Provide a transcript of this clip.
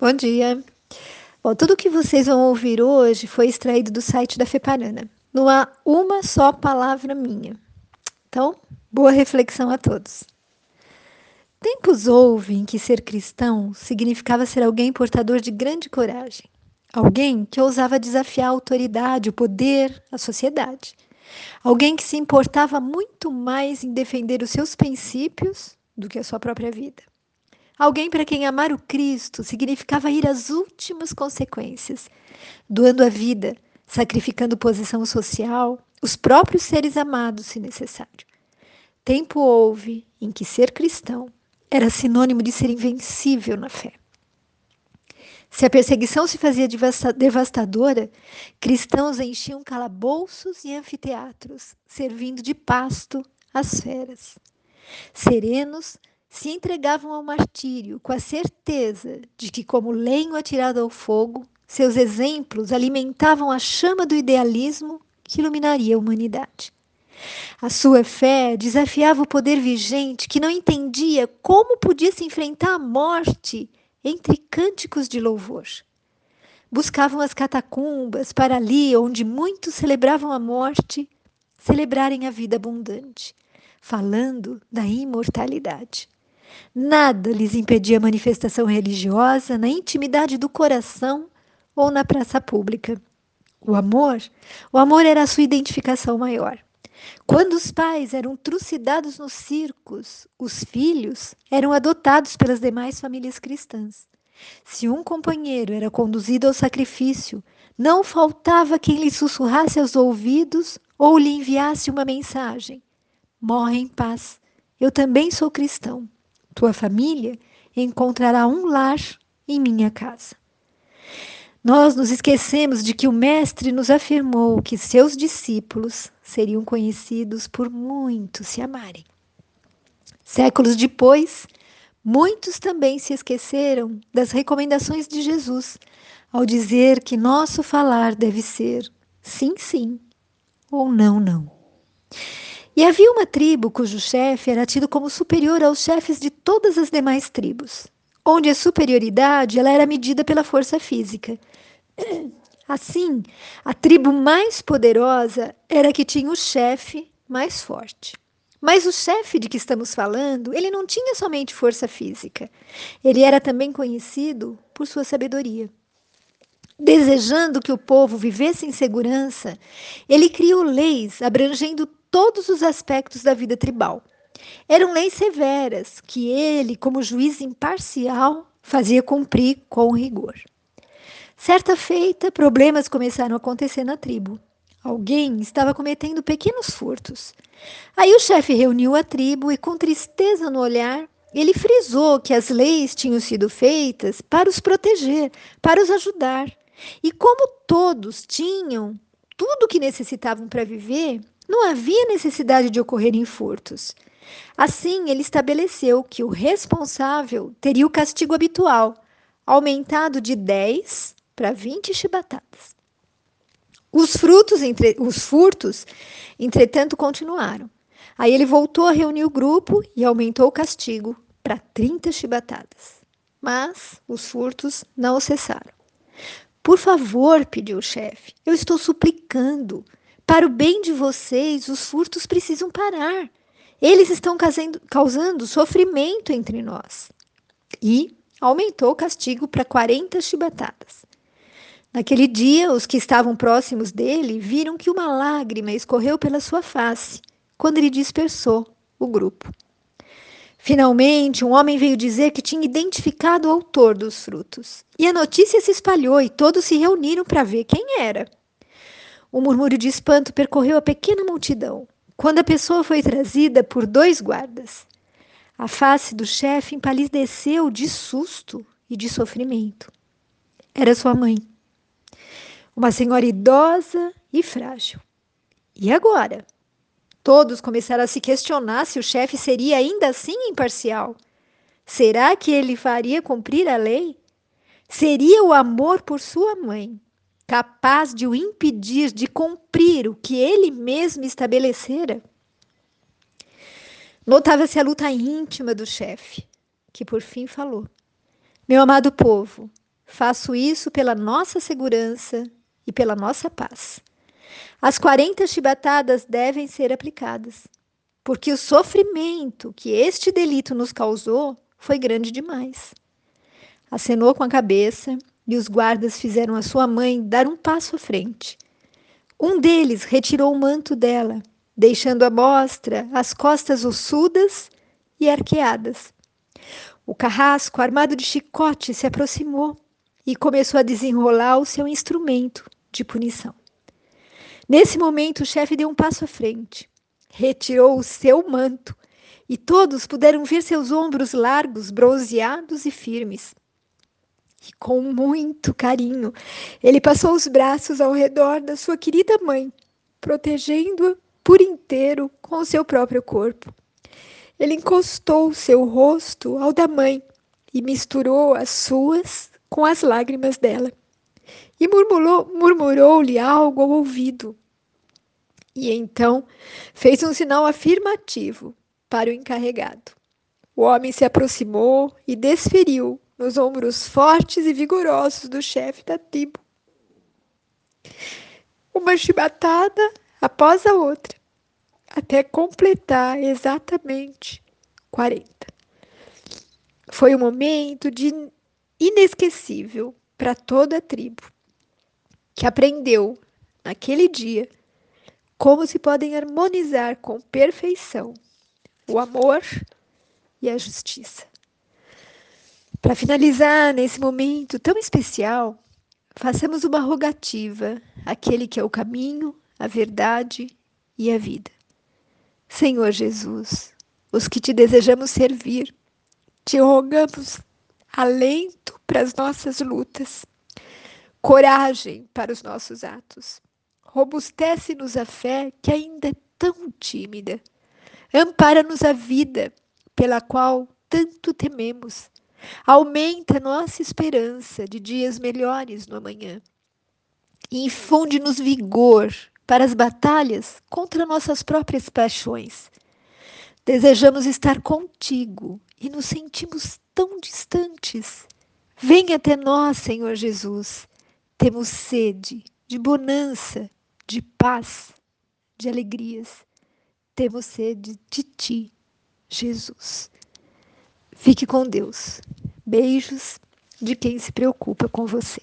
Bom dia. Bom, tudo que vocês vão ouvir hoje foi extraído do site da Feparana. Não há uma só palavra minha. Então, boa reflexão a todos. Tempos houve em que ser cristão significava ser alguém portador de grande coragem. Alguém que ousava desafiar a autoridade, o poder, a sociedade. Alguém que se importava muito mais em defender os seus princípios do que a sua própria vida. Alguém para quem amar o Cristo significava ir às últimas consequências, doando a vida, sacrificando posição social, os próprios seres amados, se necessário. Tempo houve em que ser cristão era sinônimo de ser invencível na fé. Se a perseguição se fazia devastadora, cristãos enchiam calabouços e anfiteatros, servindo de pasto às feras. Serenos, se entregavam ao martírio com a certeza de que, como lenho atirado ao fogo, seus exemplos alimentavam a chama do idealismo que iluminaria a humanidade. A sua fé desafiava o poder vigente que não entendia como podia se enfrentar a morte entre cânticos de louvor. Buscavam as catacumbas para ali onde muitos celebravam a morte, celebrarem a vida abundante, falando da imortalidade. Nada lhes impedia a manifestação religiosa na intimidade do coração ou na praça pública. O amor, o amor era a sua identificação maior. Quando os pais eram trucidados nos circos, os filhos eram adotados pelas demais famílias cristãs. Se um companheiro era conduzido ao sacrifício, não faltava quem lhe sussurrasse aos ouvidos ou lhe enviasse uma mensagem: Morre em paz, eu também sou cristão tua família encontrará um lar em minha casa. Nós nos esquecemos de que o Mestre nos afirmou que seus discípulos seriam conhecidos por muitos se amarem. Séculos depois, muitos também se esqueceram das recomendações de Jesus ao dizer que nosso falar deve ser sim, sim ou não, não. E havia uma tribo cujo chefe era tido como superior aos chefes de todas as demais tribos, onde a superioridade ela era medida pela força física. Assim, a tribo mais poderosa era a que tinha o chefe mais forte. Mas o chefe de que estamos falando, ele não tinha somente força física. Ele era também conhecido por sua sabedoria. Desejando que o povo vivesse em segurança, ele criou leis abrangendo todos os aspectos da vida tribal. Eram leis severas que ele, como juiz imparcial, fazia cumprir com rigor. Certa feita, problemas começaram a acontecer na tribo. Alguém estava cometendo pequenos furtos. Aí o chefe reuniu a tribo e, com tristeza no olhar, ele frisou que as leis tinham sido feitas para os proteger, para os ajudar. E como todos tinham tudo o que necessitavam para viver, não havia necessidade de ocorrerem furtos. Assim, ele estabeleceu que o responsável teria o castigo habitual, aumentado de 10 para 20 chibatadas. Os, frutos, entre, os furtos, entretanto, continuaram. Aí ele voltou a reunir o grupo e aumentou o castigo para 30 chibatadas. Mas os furtos não cessaram. Por favor, pediu o chefe, eu estou suplicando. Para o bem de vocês, os furtos precisam parar. Eles estão causando, sofrimento entre nós. E aumentou o castigo para 40 chibatadas. Naquele dia, os que estavam próximos dele viram que uma lágrima escorreu pela sua face quando ele dispersou o grupo. Finalmente, um homem veio dizer que tinha identificado o autor dos frutos. E a notícia se espalhou e todos se reuniram para ver quem era. Um murmúrio de espanto percorreu a pequena multidão, quando a pessoa foi trazida por dois guardas. A face do chefe empalideceu de susto e de sofrimento. Era sua mãe. Uma senhora idosa e frágil. E agora? Todos começaram a se questionar se o chefe seria ainda assim imparcial. Será que ele faria cumprir a lei? Seria o amor por sua mãe capaz de o impedir de cumprir o que ele mesmo estabelecera? Notava-se a luta íntima do chefe, que por fim falou: Meu amado povo, Faço isso pela nossa segurança e pela nossa paz. As 40 chibatadas devem ser aplicadas, porque o sofrimento que este delito nos causou foi grande demais. Acenou com a cabeça e os guardas fizeram a sua mãe dar um passo à frente. Um deles retirou o manto dela, deixando à mostra as costas ossudas e arqueadas. O carrasco, armado de chicote, se aproximou e começou a desenrolar o seu instrumento de punição. Nesse momento, o chefe deu um passo à frente, retirou o seu manto e todos puderam ver seus ombros largos, bronzeados e firmes. E com muito carinho, ele passou os braços ao redor da sua querida mãe, protegendo-a por inteiro com o seu próprio corpo. Ele encostou seu rosto ao da mãe e misturou as suas com as lágrimas dela. E murmurou-lhe murmurou algo ao ouvido. E então fez um sinal afirmativo para o encarregado. O homem se aproximou e desferiu nos ombros fortes e vigorosos do chefe da tribo. Uma chibatada após a outra, até completar exatamente 40. Foi um momento de inesquecível para toda a tribo, que aprendeu naquele dia como se podem harmonizar com perfeição o amor e a justiça. Para finalizar nesse momento tão especial, façamos uma rogativa àquele que é o caminho, a verdade e a vida. Senhor Jesus, os que te desejamos servir, te rogamos alento para as nossas lutas, coragem para os nossos atos. Robustece-nos a fé que ainda é tão tímida Ampara-nos a vida pela qual tanto tememos. Aumenta nossa esperança de dias melhores no amanhã. E infunde-nos vigor para as batalhas contra nossas próprias paixões. Desejamos estar contigo e nos sentimos tão distantes. Venha até nós, Senhor Jesus. Temos sede de bonança, de paz, de alegrias temos sede de ti, Jesus. Fique com Deus. Beijos de quem se preocupa com você.